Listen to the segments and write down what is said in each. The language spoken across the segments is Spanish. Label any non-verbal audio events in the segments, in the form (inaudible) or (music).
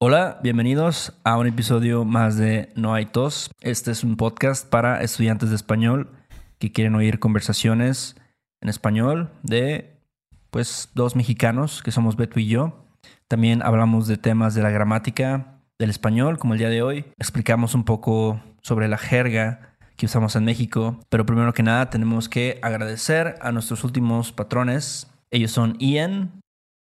Hola, bienvenidos a un episodio más de No hay tos. Este es un podcast para estudiantes de español que quieren oír conversaciones en español de pues dos mexicanos que somos Beto y yo. También hablamos de temas de la gramática del español, como el día de hoy. Explicamos un poco sobre la jerga que usamos en México, pero primero que nada tenemos que agradecer a nuestros últimos patrones. Ellos son Ian,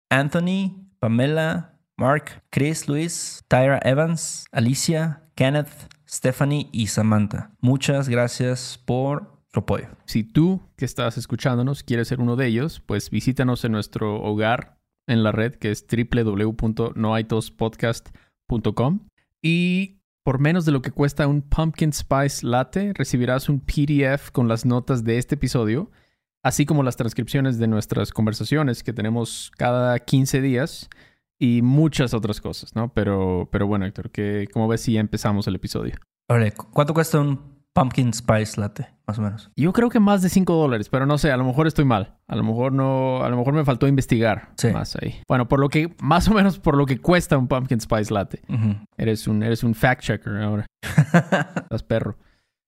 Anthony, Pamela, Mark, Chris, Luis, Tyra Evans, Alicia, Kenneth, Stephanie y Samantha. Muchas gracias por su apoyo. Si tú que estás escuchándonos quieres ser uno de ellos, pues visítanos en nuestro hogar en la red que es www.noaitospodcast.com y por menos de lo que cuesta un pumpkin spice latte recibirás un PDF con las notas de este episodio, así como las transcripciones de nuestras conversaciones que tenemos cada 15 días y muchas otras cosas, ¿no? Pero, pero bueno, Héctor, que como ves si ya empezamos el episodio. Vale, ¿cuánto cuesta un pumpkin spice latte, más o menos? Yo creo que más de 5 dólares, pero no sé, a lo mejor estoy mal. A lo mejor no, a lo mejor me faltó investigar Sí. más ahí. Bueno, por lo que, más o menos por lo que cuesta un pumpkin spice latte. Eres un, eres un fact checker ahora. (laughs) Estás perro.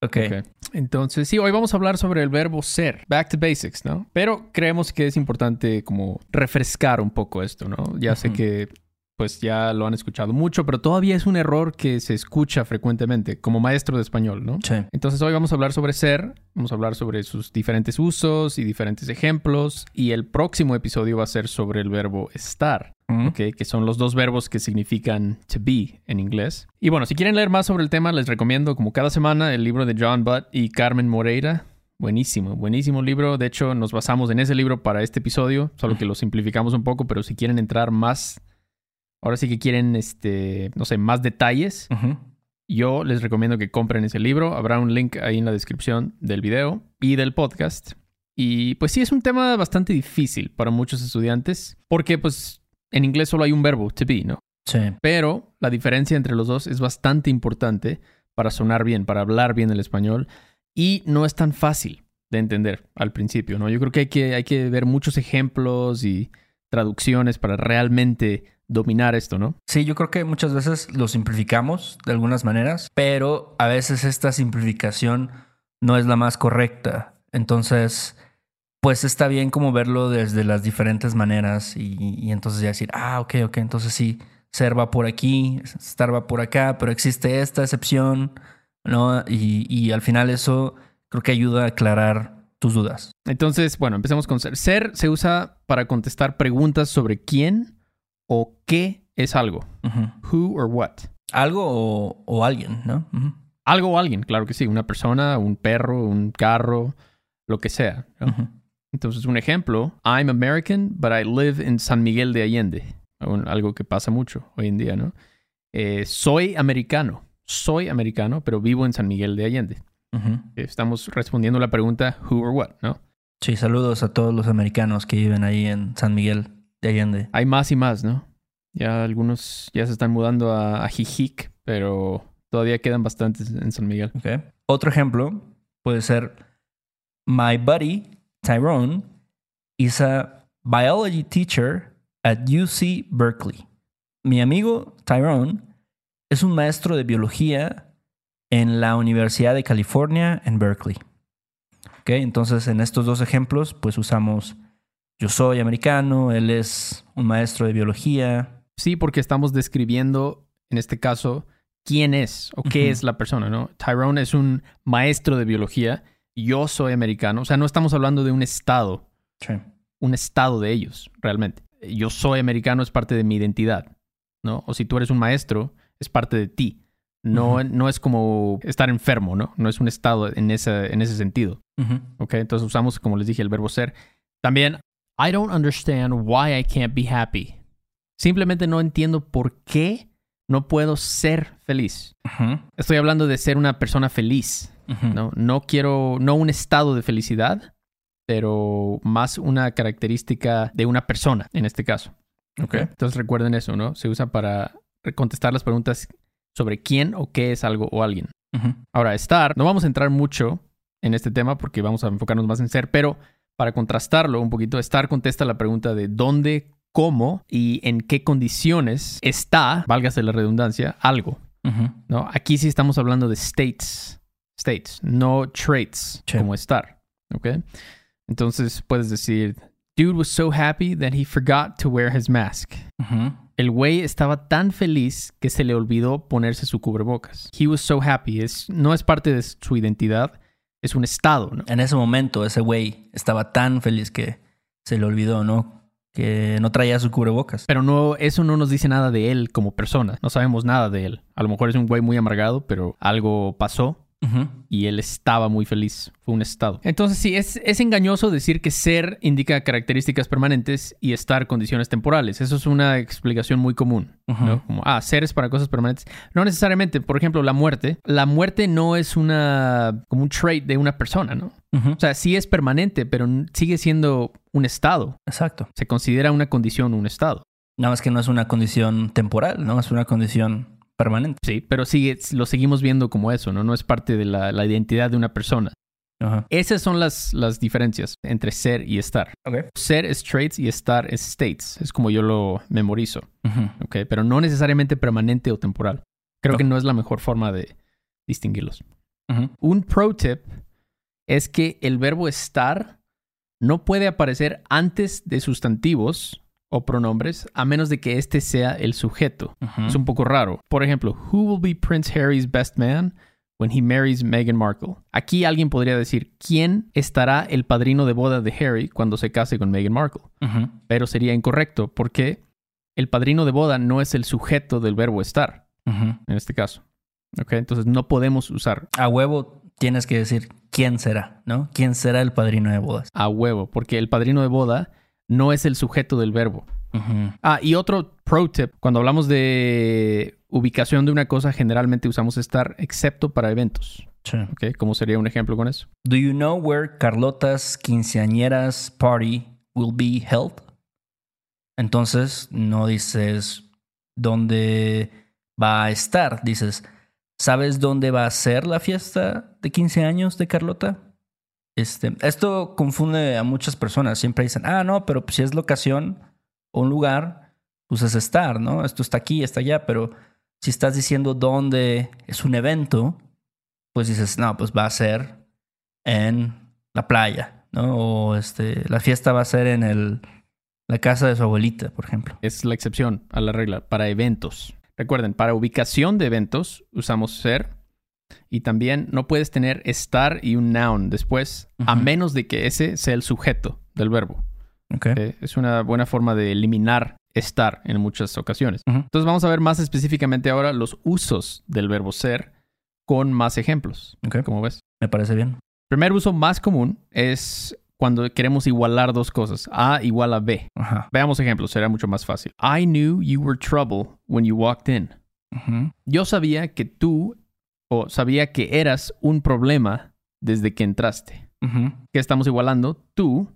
Ok. Ok. Entonces, sí, hoy vamos a hablar sobre el verbo ser. Back to basics, ¿no? Pero creemos que es importante como refrescar un poco esto, ¿no? Ya sé que pues ya lo han escuchado mucho, pero todavía es un error que se escucha frecuentemente como maestro de español, ¿no? Sí. Entonces hoy vamos a hablar sobre ser, vamos a hablar sobre sus diferentes usos y diferentes ejemplos y el próximo episodio va a ser sobre el verbo estar. Ujú. ¿ok? que son los dos verbos que significan to be en inglés. Y bueno, si quieren leer más sobre el tema, les recomiendo, como cada semana, el libro de John Butt y Carmen Moreira. Buenísimo, buenísimo libro. De hecho, nos basamos en ese libro para este episodio, solo que lo simplificamos un poco, pero si quieren entrar más, ahora sí que quieren, este, no sé, más detalles, Ujú. yo les recomiendo que compren ese libro. Habrá un link ahí en la descripción del video y del podcast. Y pues sí, es un tema bastante difícil para muchos estudiantes, porque pues en inglés solo hay un verbo, to be, ¿no? Sí. Pero la diferencia entre los dos es bastante importante para sonar bien, para hablar bien el español, y no es tan fácil de entender al principio, ¿no? Yo creo que hay que, hay que ver muchos ejemplos y traducciones para realmente dominar esto, ¿no? Sí, yo creo que muchas veces lo simplificamos de algunas maneras, pero a veces esta simplificación no es la más correcta. Entonces, pues está bien como verlo desde las diferentes maneras y, y entonces ya decir, ah, ok, ok, entonces sí, ser va por aquí, estar va por acá, pero existe esta excepción, ¿no? Y, y al final eso creo que ayuda a aclarar tus dudas. Entonces, bueno, empecemos con ser. Ser se usa para contestar preguntas sobre quién o qué es algo. Who or what. Algo o, o alguien, ¿no? Algo o alguien, claro que sí. Una persona, un perro, un carro, lo que sea. ¿no? Entonces, un ejemplo. I'm American, but I live in San Miguel de Allende. Algo que pasa mucho hoy en día, ¿no? Eh, soy americano. Soy americano, pero vivo en San Miguel de Allende. Estamos respondiendo la pregunta who or what, ¿no? Sí, saludos a todos los americanos que viven ahí en San Miguel de Allende. Hay más y más, ¿no? Ya algunos ya se están mudando a, a Jijic, pero todavía quedan bastantes en San Miguel. Ok. Otro ejemplo puede ser My buddy Tyrone is a biology teacher at UC Berkeley. Mi amigo Tyrone es un maestro de biología en la Universidad de California en Berkeley. Ok, entonces en estos dos ejemplos pues usamos yo soy americano, él es un maestro de biología. Sí, porque estamos describiendo, en este caso, quién es o qué es la persona, ¿no? Tyrone es un maestro de biología, yo soy americano, o sea, no estamos hablando de un estado, Sí. un estado de ellos, realmente. Yo soy americano es parte de mi identidad, ¿no? O si tú eres un maestro, es parte de ti. No, no es como estar enfermo, ¿no? No es un estado en ese, en ese sentido. ¿ok? Entonces usamos, como les dije, el verbo ser. También, I don't understand why I can't be happy. Simplemente no entiendo por qué no puedo ser feliz. Estoy hablando de ser una persona feliz, ¿no? No quiero, no un estado de felicidad, pero más una característica de una persona, en este caso. Ok. Entonces recuerden eso, ¿no? Se usa para contestar las preguntas sobre quién o qué es algo o alguien. Ahora, estar, no vamos a entrar mucho en este tema porque vamos a enfocarnos más en ser, pero para contrastarlo un poquito, estar contesta la pregunta de dónde, cómo y en qué condiciones está, válgase la redundancia, algo. ¿no? Aquí sí estamos hablando de states, states, no traits, Sí. como estar. ¿Ok? Entonces puedes decir, dude was so happy that he forgot to wear his mask. El güey estaba tan feliz que se le olvidó ponerse su cubrebocas. He was so happy. Es, no es parte de su identidad, es un estado, ¿no? En ese momento, ese güey estaba tan feliz que se le olvidó, ¿no? Que no traía su cubrebocas. Pero no, eso no nos dice nada de él como persona. No sabemos nada de él. A lo mejor es un güey muy amargado, pero algo pasó Y él estaba muy feliz. Fue un estado. Entonces sí, es, es engañoso decir que ser indica características permanentes y estar condiciones temporales. Eso es una explicación muy común. Como, ah, ser es para cosas permanentes. No necesariamente. Por ejemplo, la muerte. La muerte no es una como un trait de una persona, ¿no? O sea, sí es permanente, pero sigue siendo un estado. Exacto. Se considera una condición un estado. Nada más que no es una condición temporal, ¿no? Es una condición permanente. Sí, pero sigue, lo seguimos viendo como eso, ¿no? No es parte de la, la identidad de una persona. Ajá. Esas son las, las diferencias entre ser y estar. Ser es traits y estar es states. Es como yo lo memorizo, Ujú. ¿ok? Pero no necesariamente permanente o temporal. Creo que no es la mejor forma de distinguirlos. Un pro tip es que el verbo estar no puede aparecer antes de sustantivos o pronombres a menos de que este sea el sujeto. Es un poco raro. Por ejemplo, who will be Prince Harry's best man when he marries Meghan Markle? Aquí alguien podría decir, ¿quién estará el padrino de boda de Harry cuando se case con Meghan Markle? Pero sería incorrecto porque el padrino de boda no es el sujeto del verbo estar, en este caso. ¿Ok? Entonces no podemos usar A huevo tienes que decir quién será, ¿no? ¿Quién será el padrino de bodas? a huevo porque el padrino de boda no es el sujeto del verbo. Ah, y otro pro tip, cuando hablamos de ubicación de una cosa, generalmente usamos estar excepto para eventos. Sí. ¿Cómo sería un ejemplo con eso? Do you know where Carlota's quinceañeras party will be held? Entonces no dices dónde va a estar, dices, ¿sabes dónde va a ser la fiesta de 15 años de Carlota? Este, esto confunde a muchas personas. Siempre dicen, ah, no, pero si es locación o un lugar, pues es estar, ¿no? Esto está aquí, está allá, pero si estás diciendo dónde es un evento, pues dices, no, pues va a ser en la playa, ¿no? O este, la fiesta va a ser en el, la casa de su abuelita, por ejemplo. Es la excepción a la regla para eventos. Recuerden, para ubicación de eventos usamos ser y también no puedes tener estar y un noun después a menos de que ese sea el sujeto del verbo. Ok. ¿ok? Es una buena forma de eliminar estar en muchas ocasiones. Entonces vamos a ver más específicamente ahora los usos del verbo ser con más ejemplos. Como ves. Me parece bien. Primer uso más común es cuando queremos igualar dos cosas. A igual a B. Ajá. Veamos ejemplos, será mucho más fácil. I knew you were trouble when you walked in. Yo sabía que tú o sabía que eras un problema desde que entraste. ¿Qué estamos igualando? Tú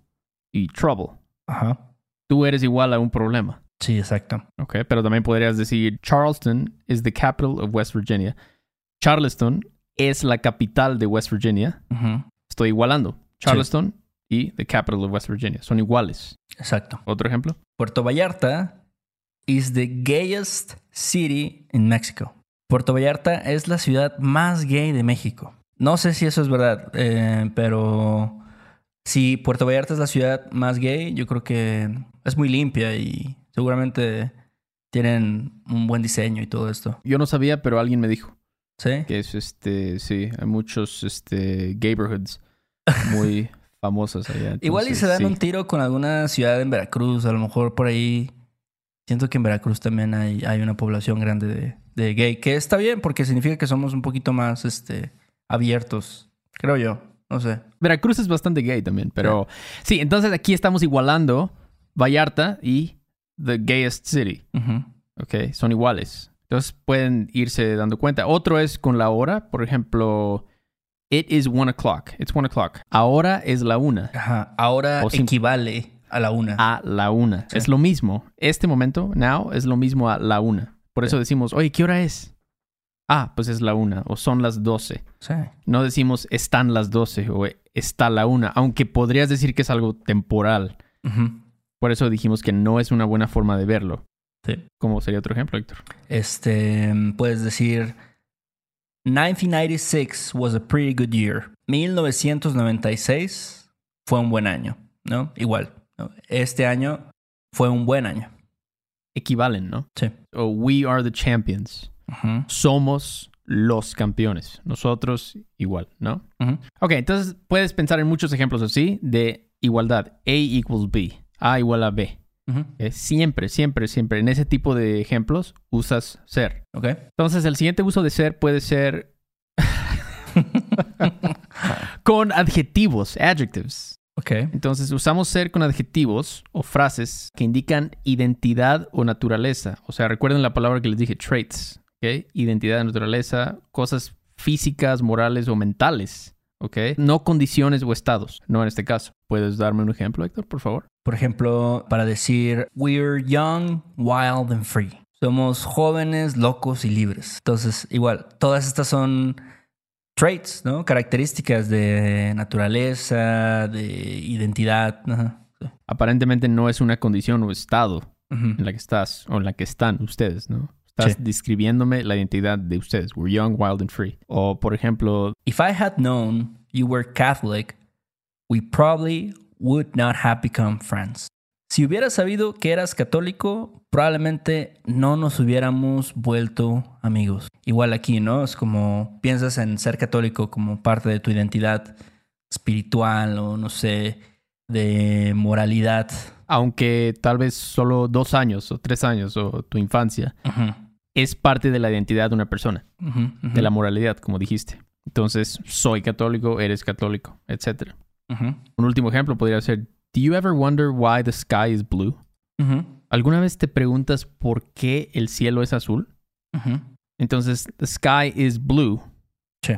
y trouble. Ajá. Tú eres igual a un problema. Sí, exacto. ¿ok? Pero también podrías decir Charleston is the capital of West Virginia. Charleston es la capital de West Virginia. Estoy igualando. Charleston y the capital of West Virginia. Son iguales. Exacto. Otro ejemplo. Puerto Vallarta is the gayest city in Mexico. Puerto Vallarta es la ciudad más gay de México. No sé si eso es verdad, eh, pero si Puerto Vallarta es la ciudad más gay, yo creo que es muy limpia y seguramente tienen un buen diseño y todo esto. Yo no sabía, pero alguien me dijo ¿Sí? que es este, sí, hay muchos este neighborhoods muy (laughs) famosas allá. Igual y se dan sí. un tiro con alguna ciudad en Veracruz, a lo mejor por ahí. Siento que en Veracruz también hay, hay una población grande de, de gay, que está bien porque significa que somos un poquito más este, abiertos, creo yo, no sé. Veracruz es bastante gay también, pero sí, entonces aquí estamos igualando Vallarta y the gayest city. Ok, son iguales. Entonces pueden irse dando cuenta. Otro es con la hora. Por ejemplo, it is one o'clock. It's one o'clock. Ahora es la una. Ajá, ahora O equivale a la una. A la una. Sí. Es lo mismo. Este momento, now, es lo mismo a la una. Por eso decimos, oye, ¿qué hora es? Ah, pues es la una. O son las doce. Sí. No decimos están las doce o está la una. Aunque podrías decir que es algo temporal. Por eso dijimos que no es una buena forma de verlo. Sí. ¿Cómo sería otro ejemplo, Héctor? Este, puedes decir, 1996 was a pretty good year. 1996 fue un buen año, ¿no? Igual, ¿no? este año fue un buen año. Equivalen, ¿no? Sí. O we are the champions. Somos los campeones. Nosotros igual, ¿no? ujú. Ok, entonces puedes pensar en muchos ejemplos así de igualdad. A equals B. A igual a B. ¿ok? Siempre, siempre, siempre. En ese tipo de ejemplos usas ser. Ok. Entonces, el siguiente uso de ser puede ser (laughs) con adjetivos, adjectives. Ok. Entonces, usamos ser con adjetivos o frases que indican identidad o naturaleza. O sea, recuerden la palabra que les dije, traits. ¿ok? Identidad, naturaleza, cosas físicas, morales o mentales. ¿Ok? No condiciones o estados. No en este caso. ¿Puedes darme un ejemplo, Héctor, por favor? Por ejemplo, para decir, we're young, wild and free. Somos jóvenes, locos y libres. Entonces, igual, todas estas son traits, ¿no? Características de naturaleza, de identidad. Ajá. Aparentemente no es una condición o estado Ujú. en la que estás o en la que están ustedes, ¿no? Estás Sí. describiéndome la identidad de ustedes. We're young, wild and free. O, por ejemplo, If I had known you were Catholic, we probably would not have become friends. Si hubiera sabido que eras católico, probablemente no nos hubiéramos vuelto amigos. Igual aquí, ¿no? Es como piensas en ser católico como parte de tu identidad espiritual o no sé, de moralidad. aunque tal vez solo dos años o tres años o tu infancia, es parte de la identidad de una persona, de la moralidad, como dijiste. Entonces, soy católico, eres católico, etc. Un último ejemplo podría ser, ¿Do you ever wonder why the sky is blue? ¿Alguna vez te preguntas por qué el cielo es azul? Entonces, the sky is blue. Sí.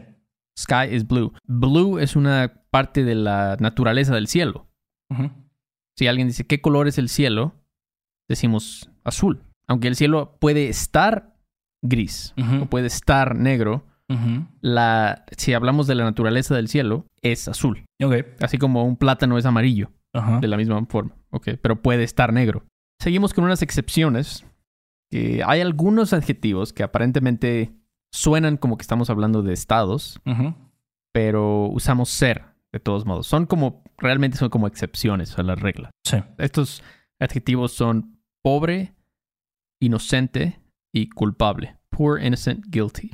Sky is blue. Blue es una parte de la naturaleza del cielo. Si alguien dice, ¿qué color es el cielo? Decimos azul. Aunque el cielo puede estar gris o puede estar negro, la, si hablamos de la naturaleza del cielo, es azul. Así como un plátano es amarillo, Ajá. de la misma forma. Ok, pero puede estar negro. Seguimos con unas excepciones. Que hay algunos adjetivos que aparentemente suenan como que estamos hablando de estados, pero usamos ser de todos modos. Son como, realmente son como excepciones a la regla. Sí. Estos adjetivos son pobre, inocente y culpable. Poor, innocent, guilty.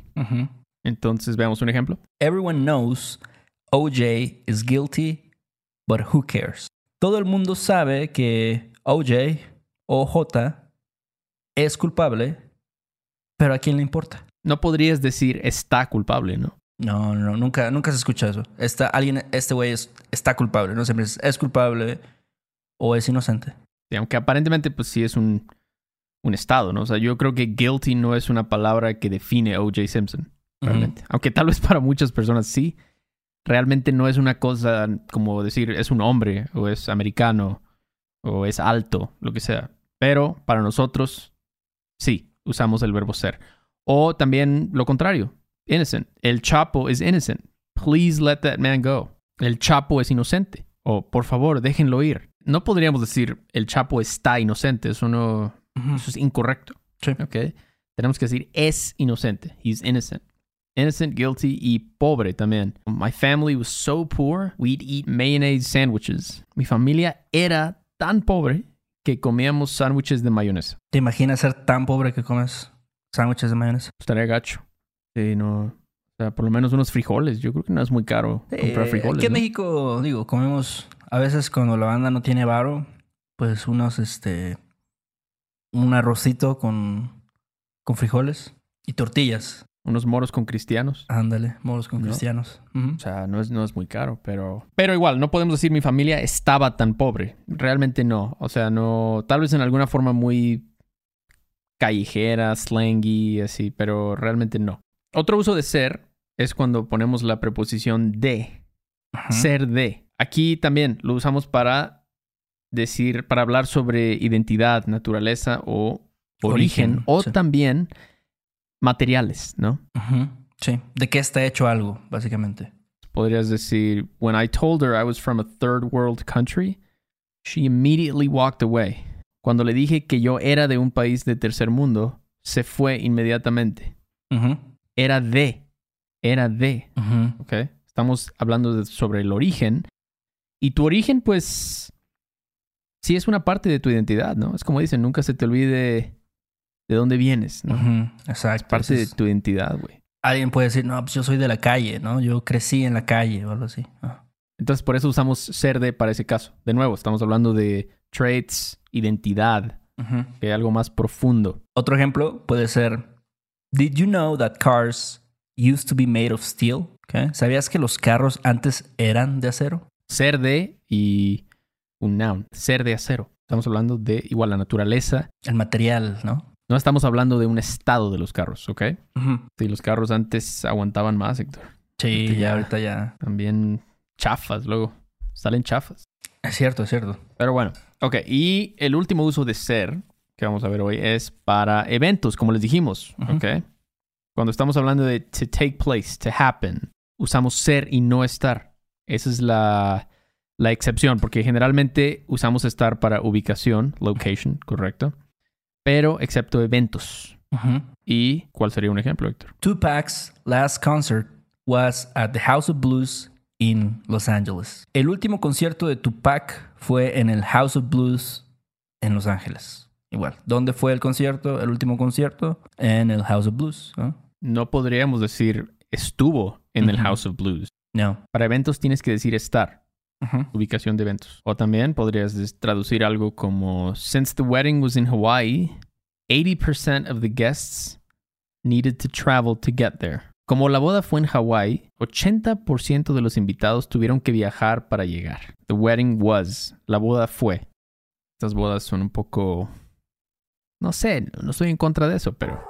Entonces veamos un ejemplo. Everyone knows OJ is guilty, but who cares? Todo el mundo sabe que OJ, OJ, es culpable, pero ¿a quién le importa? No podrías decir está culpable, ¿no? No, no, nunca, nunca se escucha eso. Está, alguien, este güey es- está culpable, no siempre es, es culpable o es inocente. Y aunque aparentemente pues sí es un, un estado, ¿no? O sea, yo creo que guilty no es una palabra que define O.J. Simpson, realmente. Aunque tal vez para muchas personas sí. Realmente no es una cosa como decir es un hombre o es americano o es alto, lo que sea. Pero para nosotros sí, usamos el verbo ser. O también lo contrario, innocent. El Chapo es innocent. Please let that man go. El Chapo es inocente. O por favor, déjenlo ir. No podríamos decir el Chapo está inocente. Eso no, eso es incorrecto. Sí. ¿ok? Tenemos que decir es inocente. He's innocent. Innocent, guilty y pobre también. My family was so poor, we'd eat mayonnaise sandwiches. Mi familia era tan pobre que comíamos sándwiches de mayonesa. ¿Te imaginas ser tan pobre que comes sándwiches de mayonesa? Estaría gacho. Sí, no. O sea, por lo menos unos frijoles. Yo creo que no es muy caro comprar Eh, frijoles. Aquí en ¿no? México, digo, comemos a veces cuando la banda no tiene varo, pues unos, este, un arrocito con, con frijoles y tortillas. Unos moros con cristianos. Ándale, moros con No. cristianos. O sea, no es, no es muy caro, pero... Pero igual, no podemos decir mi familia estaba tan pobre. Realmente no. O sea, no... Tal vez en alguna forma muy callejera, slangy, así, pero realmente no. Otro uso de ser es cuando ponemos la preposición de, Ajá. ser de. Aquí también lo usamos para decir, para hablar sobre identidad, naturaleza o origen, Origen, o sí. también materiales, ¿no? Sí. ¿De qué está hecho algo, básicamente? Podrías decir, when I told her I was from a third world country, She immediately walked away. Cuando le dije que yo era de un país de tercer mundo, se fue inmediatamente. Era de. Era de. ujú. ¿Ok? Estamos hablando de- sobre el origen. Y tu origen, pues, sí es una parte de tu identidad, ¿no? Es como dicen, nunca se te olvide de dónde vienes, ¿no? Exacto. Parte de tu identidad, güey. Alguien puede decir, no, pues yo soy de la calle, ¿no? Yo crecí en la calle o algo así. Ah. Entonces, por eso usamos ser de para ese caso. De nuevo, estamos hablando de traits, identidad, que algo más profundo. Otro ejemplo puede ser, Did you know that cars used to be made of steel? ¿Sabías que los carros antes eran de acero? Ser de y un noun. Ser de acero. Estamos hablando de igual la naturaleza. El material, ¿no? No estamos hablando de un estado de los carros, ¿ok? Sí, los carros antes aguantaban más, Héctor. Sí, ya ahorita ya. También chafas, luego. Salen chafas. Es cierto, es cierto. Pero bueno, ok. Y el último uso de ser que vamos a ver hoy es para eventos, como les dijimos, ok. Cuando estamos hablando de to take place, to happen, usamos ser y no estar. Esa es la, la excepción, porque generalmente usamos estar para ubicación, location, correcto. Pero excepto eventos. ¿Y cuál sería un ejemplo, Héctor? Tupac's last concert was at the House of Blues in Los Angeles. El último concierto de Tupac fue en el House of Blues en Los Ángeles. Igual. ¿Dónde fue el concierto? El último concierto en el House of Blues. ¿no? No podríamos decir estuvo en el. House of Blues. No. Para eventos tienes que decir estar. Ubicación de eventos. O también podrías traducir algo como Since the wedding was in Hawaii, 80% of the guests needed to travel to get there. Como la boda fue en Hawaii, 80% de los invitados tuvieron que viajar para llegar. The wedding was. La boda fue. Estas bodas son un poco... No sé, no estoy en contra de eso, pero...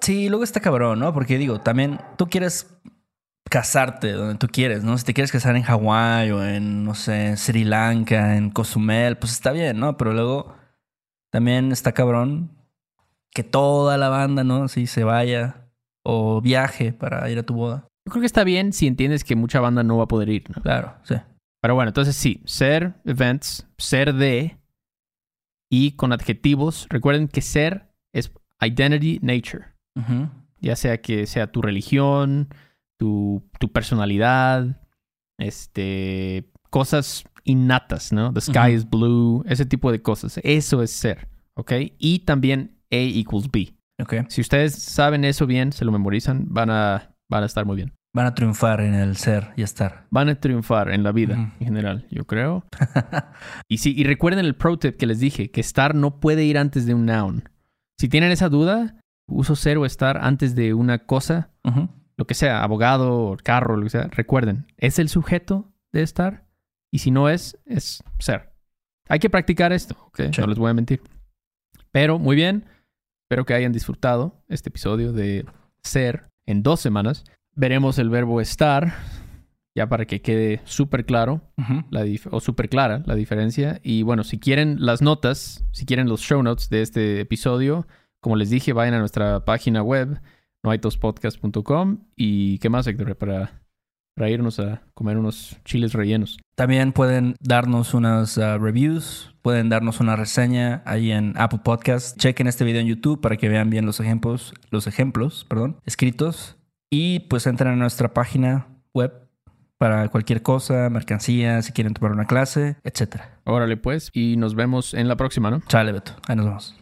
Sí, luego está cabrón, ¿no? Porque digo, también tú quieres casarte donde tú quieres, ¿no? Si te quieres casar en Hawái o en, no sé, Sri Lanka, en Cozumel, pues está bien, ¿no? Pero luego también está cabrón que toda la banda, ¿no? Sí, se vaya o viaje para ir a tu boda. Yo creo que está bien si entiendes que mucha banda no va a poder ir, ¿no? Claro, sí. Pero bueno, entonces sí, ser events, ser de y con adjetivos. Recuerden que ser es identity, nature. Ya sea que sea tu religión, tu, tu personalidad, este, cosas innatas, ¿no? The sky is blue, ese tipo de cosas. Eso es ser, ¿ok? Y también A equals B. Ok. Si ustedes saben eso bien, se lo memorizan, van a, van a estar muy bien. Van a triunfar en el ser y estar. Van a triunfar en la vida en general, yo creo. (laughs) y sí, y recuerden el pro tip que les dije, que estar no puede ir antes de un noun. Si tienen esa duda, uso ser o estar antes de una cosa. Lo que sea, abogado, carro, lo que sea, recuerden, es el sujeto de estar y si no es, es ser. Hay que practicar esto, ¿ok? Sí. No les voy a mentir. Pero muy bien, espero que hayan disfrutado este episodio de ser en dos semanas. Veremos el verbo estar, ya para que quede súper claro la o súper clara la diferencia. Y bueno, si quieren las notas, si quieren los show notes de este episodio, como les dije, vayan a nuestra página web, noaitospodcast.com. ¿Y qué más, Héctor? Para, para irnos a comer unos chiles rellenos. También pueden darnos unas uh, reviews, pueden darnos una reseña ahí en Apple Podcast. Chequen este video en YouTube para que vean bien los ejemplos, los ejemplos, perdón, escritos. Y pues entren a nuestra página web para cualquier cosa, mercancía, si quieren tomar una clase, etcétera. Órale, pues, y nos vemos en la próxima, ¿no? Chale, Beto. Ahí nos vemos.